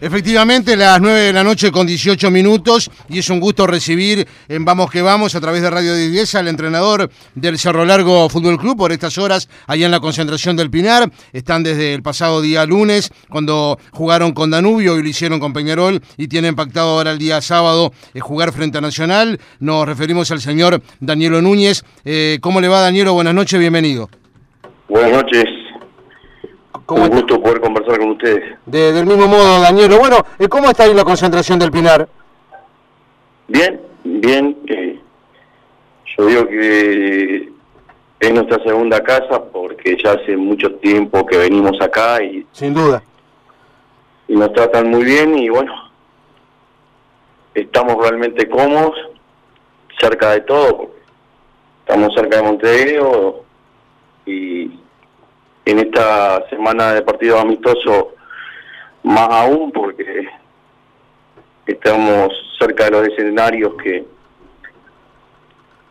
Efectivamente, las 9 de la noche con 18 minutos y es un gusto recibir en Vamos que Vamos a través de Radio 10 al entrenador del Cerro Largo Fútbol Club por estas horas allá en la concentración del Pinar. Están desde el pasado día lunes cuando jugaron con Danubio y lo hicieron con Peñarol y tienen pactado ahora el día sábado eh, jugar frente a Nacional. Nos referimos al señor Danielo Núñez. Eh, ¿Cómo le va Danielo? Buenas noches, bienvenido. Buenas noches. ¿Cómo Un gusto poder conversar con ustedes. De, del mismo modo, Danielo. Bueno, eh, ¿cómo está ahí la concentración del Pinar? Bien, bien. Eh, yo digo que es nuestra segunda casa porque ya hace mucho tiempo que venimos acá y... Sin duda. Y nos tratan muy bien y bueno, estamos realmente cómodos, cerca de todo. Estamos cerca de Montevideo y en esta semana de partido amistoso más aún porque estamos cerca de los escenarios que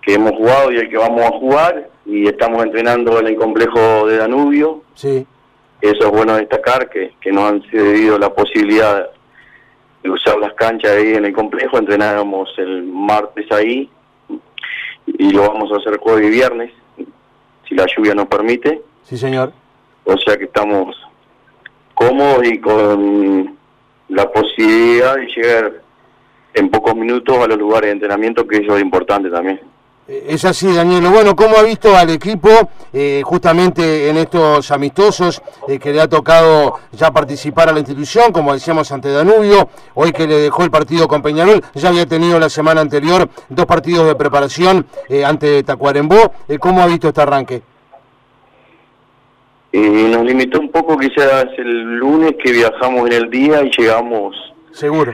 que hemos jugado y el que vamos a jugar y estamos entrenando en el complejo de Danubio. Sí. Eso es bueno destacar que, que nos han cedido la posibilidad de usar las canchas ahí en el complejo. Entrenamos el martes ahí y lo vamos a hacer jueves y viernes, si la lluvia nos permite. Sí, señor. O sea que estamos cómodos y con la posibilidad de llegar en pocos minutos a los lugares de entrenamiento, que eso es importante también. Eh, es así, Danielo. Bueno, ¿cómo ha visto al equipo eh, justamente en estos amistosos eh, que le ha tocado ya participar a la institución, como decíamos ante Danubio, hoy que le dejó el partido con Peñarol, ya había tenido la semana anterior dos partidos de preparación ante Tacuarembó. ¿Cómo ha visto este arranque? Eh, nos limitó un poco quizás el lunes que viajamos en el día y llegamos seguro.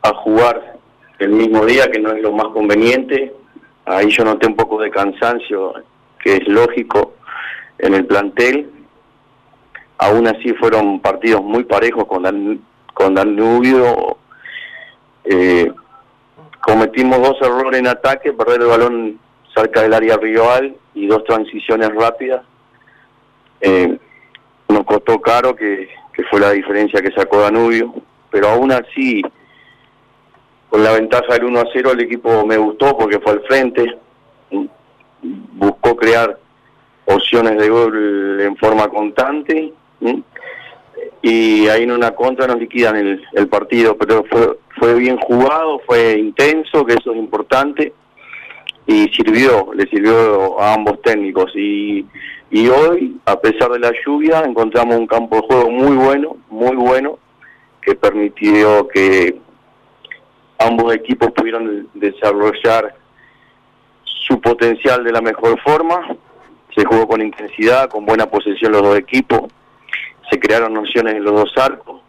a jugar el mismo día que no es lo más conveniente. Ahí yo noté un poco de cansancio que es lógico en el plantel. Aún así fueron partidos muy parejos con Dan, con Danubio. Eh, cometimos dos errores en ataque perder el balón cerca del área rival y dos transiciones rápidas eh, nos costó caro, que, fue la diferencia que sacó Danubio, pero aún así, con la ventaja del 1 a 0, el equipo me gustó porque fue al frente, buscó crear opciones de gol en forma constante, y ahí en una contra nos liquidan el, el partido, pero fue, fue bien jugado, fue intenso, que eso es importante, y sirvió, le sirvió a ambos técnicos, y y hoy, a pesar de la lluvia, encontramos un campo de juego muy bueno, muy bueno, que permitió que ambos equipos pudieran desarrollar su potencial de la mejor forma. Se jugó con intensidad, con buena posesión los dos equipos. Se crearon opciones en los dos arcos.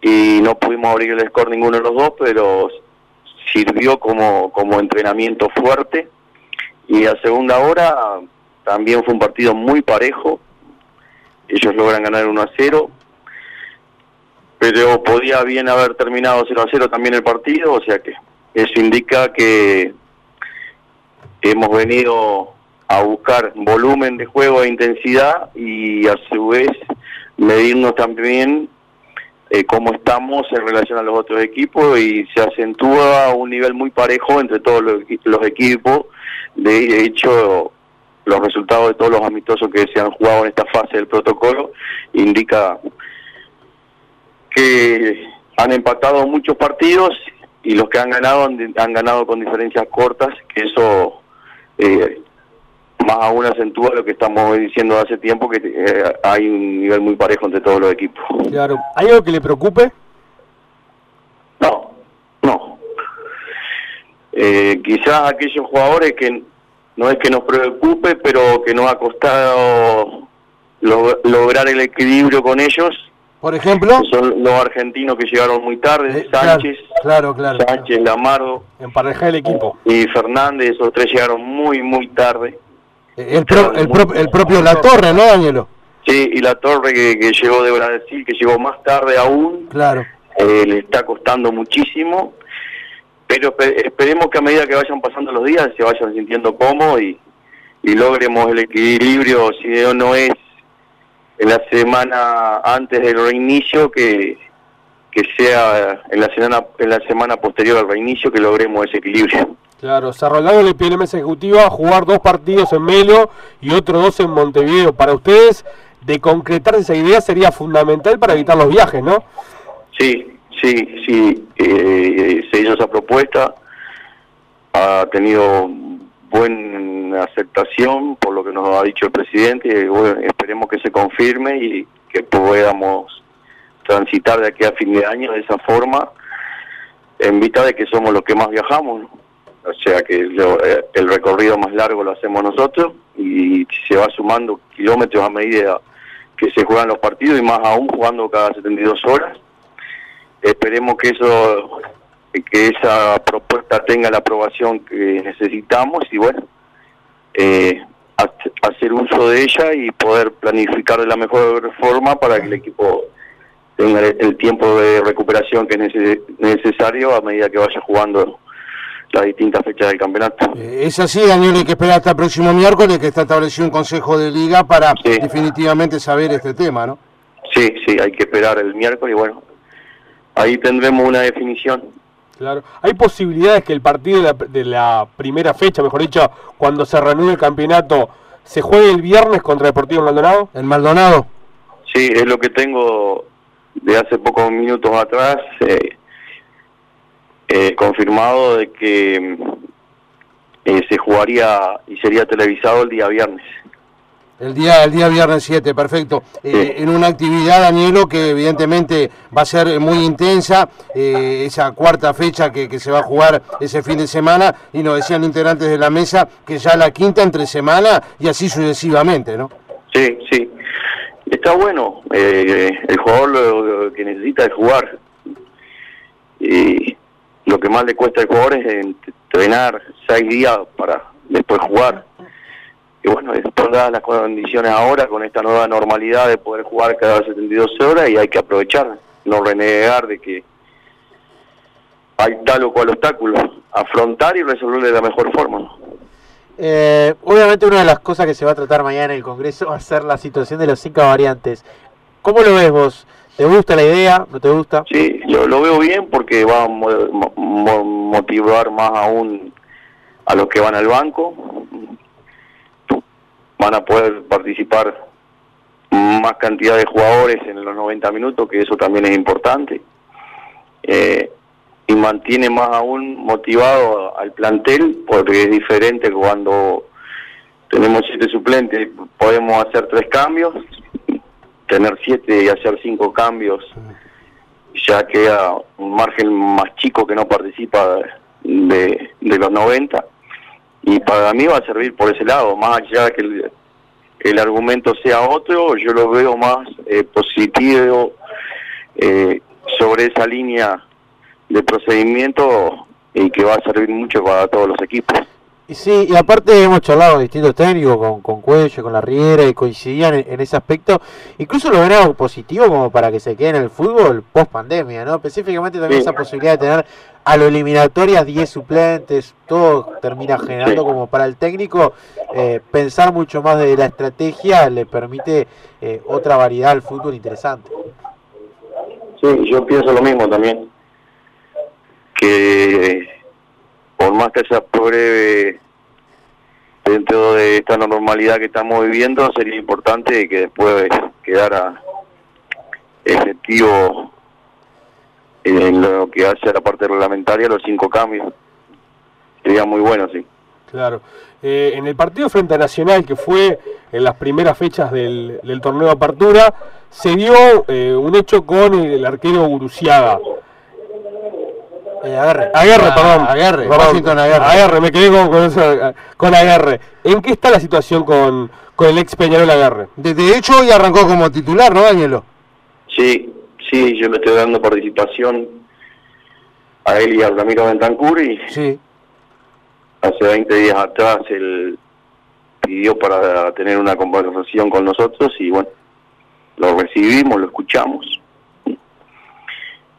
Y no pudimos abrir el score ninguno de los dos, pero sirvió como, como entrenamiento fuerte. Y a segunda hora también fue un partido muy parejo. Ellos logran ganar 1 a 0. Pero podía bien haber terminado 0 a 0 también el partido, o sea que eso indica que hemos venido a buscar volumen de juego e intensidad y a su vez medirnos también eh, cómo estamos en relación a los otros equipos y se acentúa un nivel muy parejo entre todos los, los equipos. De hecho, los resultados de todos los amistosos que se han jugado en esta fase del protocolo indica que han empatado muchos partidos y los que han ganado han, ganado con diferencias cortas, que eso eh, más aún acentúa lo que estamos diciendo hace tiempo, que eh, hay un nivel muy parejo entre todos los equipos. Claro, ¿hay algo que le preocupe? No, no. Eh, quizás aquellos jugadores que no es que nos preocupe, pero que nos ha costado lograr el equilibrio con ellos. Por ejemplo, son los argentinos que llegaron muy tarde, eh, Sánchez, claro, claro, Sánchez, Lamardo, el equipo. Y Fernández, esos tres llegaron muy, muy tarde. El, el, propio La Torre, ¿no, Danielo? Sí, y La Torre que, llegó de Brasil, que llegó más tarde aún. Claro. Eh, le está costando muchísimo pero esperemos que a medida que vayan pasando los días se vayan sintiendo cómodos y, logremos el equilibrio, si no es en la semana antes del reinicio, que, que sea en la semana en la semana posterior al reinicio que logremos ese equilibrio. Claro, Cerro le pide la mesa ejecutiva a jugar dos partidos en Melo y otros dos en Montevideo. Para ustedes, de concretar esa idea sería fundamental para evitar los viajes, ¿no? Sí, sí, sí, eh, se hizo esa propuesta, ha tenido buena aceptación por lo que nos ha dicho el presidente y bueno, esperemos que se confirme y que podamos transitar de aquí a fin de año de esa forma en vista de que somos los que más viajamos, o sea que eh, el recorrido más largo lo hacemos nosotros y se va sumando kilómetros a medida que se juegan los partidos y más aún jugando cada 72 horas. Esperemos que eso que esa propuesta tenga la aprobación que necesitamos y bueno, eh, hacer uso de ella y poder planificar de la mejor forma para que el equipo tenga el tiempo de recuperación que es necesario a medida que vaya jugando las distintas fechas del campeonato. Eh, es así, Daniel, hay que esperar hasta el próximo miércoles que está establecido un consejo de liga para definitivamente saber este tema, ¿no? Sí, sí, hay que esperar el miércoles y bueno, ahí tendremos una definición. Claro, hay posibilidades que el partido de la, de la primera fecha, mejor dicho, cuando se reanude el campeonato, se juegue el viernes contra Deportivo Maldonado. ¿El Maldonado? Sí, es lo que tengo de hace pocos minutos atrás. Eh, eh, confirmado de que eh, se jugaría y sería televisado el día viernes. El día, el día viernes 7, perfecto. Eh, en una actividad, Danielo, que evidentemente va a ser muy intensa, esa cuarta fecha que, que, se va a jugar ese fin de semana, y nos decían integrantes de la mesa que ya la quinta entre semana y así sucesivamente, ¿no? Sí, sí. Está bueno. el jugador lo, que necesita es jugar. Y lo que más le cuesta al jugador es entrenar seis días para después jugar. Y bueno, están dadas las condiciones ahora con esta nueva normalidad de poder jugar cada 72 horas y hay que aprovechar, no renegar de que hay tal o cual obstáculo, afrontar y resolverlo de la mejor forma. Eh, obviamente una de las cosas que se va a tratar mañana en el Congreso va a ser la situación de los cinco variantes. ¿Cómo lo ves vos? ¿Te gusta la idea? ¿No te gusta? Sí, yo lo veo bien porque va a motivar más aún a los que van al banco. Van a poder participar más cantidad de jugadores en los 90 minutos, que eso también es importante. Eh, y mantiene más aún motivado al plantel, porque es diferente cuando tenemos siete suplentes, podemos hacer tres cambios tener siete y hacer cinco cambios ya queda un margen más chico que no participa de, los 90 y para mí va a servir por ese lado, más allá de que el, el argumento sea otro, yo lo veo más eh, positivo eh, sobre esa línea de procedimiento y que va a servir mucho para todos los equipos. Y sí, y aparte hemos charlado con distintos técnicos, con, con Cuello, con la Riera, y coincidían en, ese aspecto. Incluso lo ven algo positivo como para que se quede en el fútbol post pandemia, ¿no? Específicamente también esa posibilidad de tener a lo eliminatorias 10 suplentes, todo termina generando como para el técnico eh, pensar mucho más de la estrategia, le permite eh, otra variedad al fútbol interesante. Sí, yo pienso lo mismo también. Que por más que se apruebe dentro de esta normalidad que estamos viviendo, sería importante que después quedara efectivo en lo que hace la parte reglamentaria los cinco cambios. Sería muy bueno, sí. Claro. Eh, en el partido frente a Nacional, que fue en las primeras fechas del, torneo de apertura, se dio eh, un hecho con el arquero Uruciaga. Eh, agarre. Agarre, perdón. Agarre, Washington Agarre. Agarre, me quedé con, con, con, Agarre. ¿En qué está la situación con, con el ex Peñarol Agarre? De, hecho, hoy arrancó como titular, ¿no, Danielo? Sí, sí, yo le estoy dando participación a él y a Ramiro Bentancur y sí. hace 20 días atrás él pidió para tener una conversación con nosotros y bueno, lo recibimos, lo escuchamos.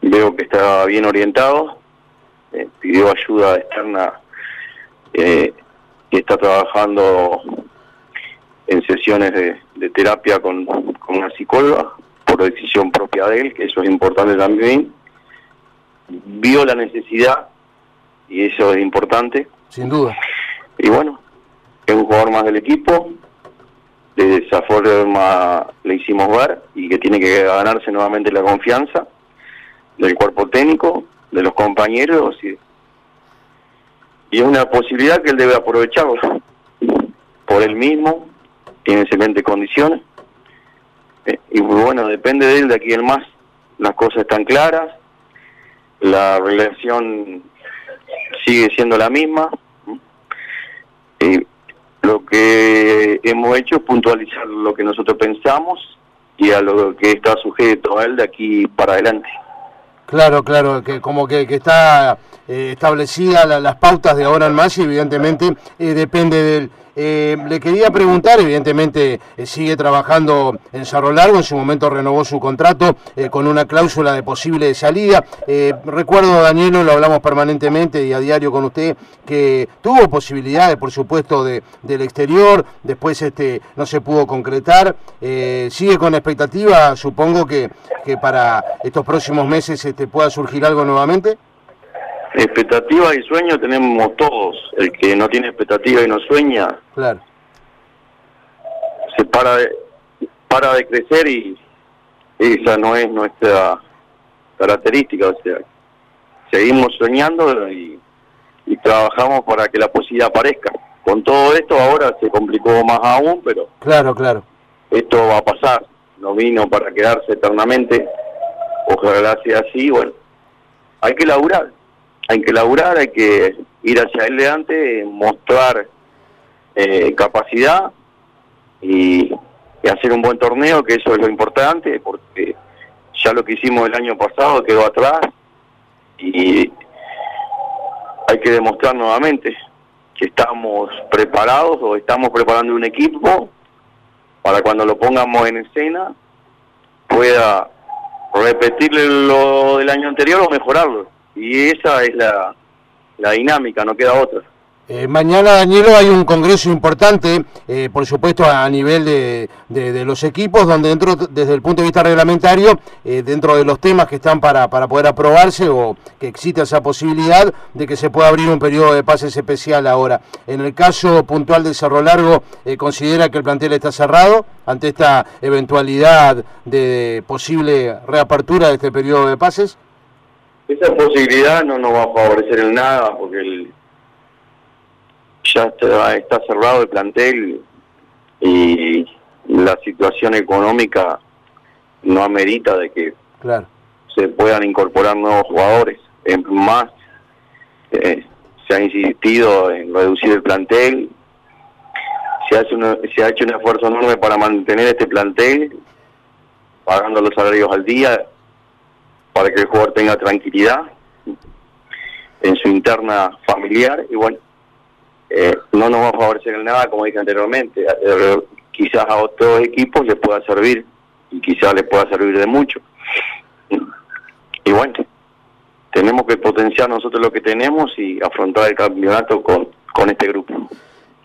Veo que está bien orientado eh, pidió ayuda externa eh, y está trabajando en sesiones de, terapia con, una psicóloga por decisión propia de él, que eso es importante también. vio la necesidad y eso es importante. Sin duda. Y bueno, es un jugador más del equipo, de esa forma le hicimos ver y que tiene que ganarse nuevamente la confianza del cuerpo técnico, de los compañeros y, es una posibilidad que él debe aprovecharlo por él mismo, tiene excelentes condiciones eh, y bueno, depende de él de aquí el más, las cosas están claras, la relación sigue siendo la misma. Y lo que hemos hecho es puntualizar lo que nosotros pensamos y a lo que está sujeto a él de aquí para adelante. Claro, claro, que como que, está eh, establecida las pautas de ahora en más y evidentemente eh, depende del eh, le quería preguntar, evidentemente eh, sigue trabajando en Cerro Largo, en su momento renovó su contrato eh, con una cláusula de posible salida. recuerdo, Danielo, lo hablamos permanentemente y a diario con usted, que tuvo posibilidades, por supuesto, de, del exterior, después este no se pudo concretar. sigue con expectativa, supongo que, que para estos próximos meses este, pueda surgir algo nuevamente. Expectativa y sueño tenemos todos. El que no tiene expectativa y no sueña, claro. se para de, para de crecer y esa no es nuestra característica. O sea, seguimos soñando y, y trabajamos para que la posibilidad aparezca. Con todo esto ahora se complicó más aún, pero claro, claro. Esto va a pasar. No vino para quedarse eternamente. Ojalá sea así. Bueno, hay que laburar hay que laburar, hay que ir hacia adelante, mostrar eh, capacidad y, hacer un buen torneo, que eso es lo importante, porque ya lo que hicimos el año pasado quedó atrás y hay que demostrar nuevamente que estamos preparados o estamos preparando un equipo para cuando lo pongamos en escena pueda repetirle lo del año anterior o mejorarlo y esa es la, la dinámica, no queda otra. Eh, mañana, Danielo, hay un congreso importante, eh, por supuesto, a nivel de, de, los equipos, donde dentro, desde el punto de vista reglamentario, eh, dentro de los temas que están para, para poder aprobarse o que exista esa posibilidad de que se pueda abrir un periodo de pases especial ahora. En el caso puntual del Cerro Largo, ¿considera que el plantel está cerrado ante esta eventualidad de posible reapertura de este periodo de pases? Esa posibilidad no nos va a favorecer en nada porque el, ya está, cerrado el plantel y la situación económica no amerita de que se puedan incorporar nuevos jugadores. En más, eh, se ha insistido en reducir el plantel, se, hace se ha hecho un esfuerzo enorme para mantener este plantel, pagando los salarios al día, para que el jugador tenga tranquilidad en su interna familiar y bueno, eh, no nos va a favorecer en nada, como dije anteriormente, quizás a otros equipos les pueda servir y quizás les pueda servir de mucho. Y bueno, tenemos que potenciar nosotros lo que tenemos y afrontar el campeonato con, con este grupo.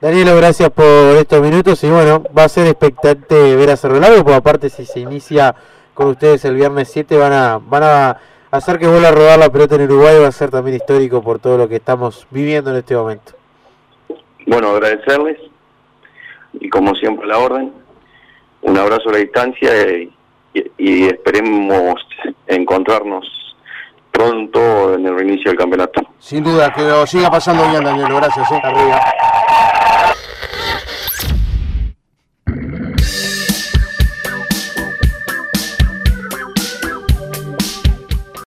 Danielo, gracias por estos minutos y bueno, va a ser expectante ver a Cerro Largo, porque aparte si se inicia con ustedes el viernes 7 van a, van a hacer que vuelva a rodar la pelota en Uruguay, va a ser también histórico por todo lo que estamos viviendo en este momento. Bueno, agradecerles y como siempre la orden, un abrazo a la distancia y, esperemos encontrarnos pronto en el reinicio del campeonato. Sin duda, que lo siga pasando bien, Daniel. Gracias. ¿eh? Arriba.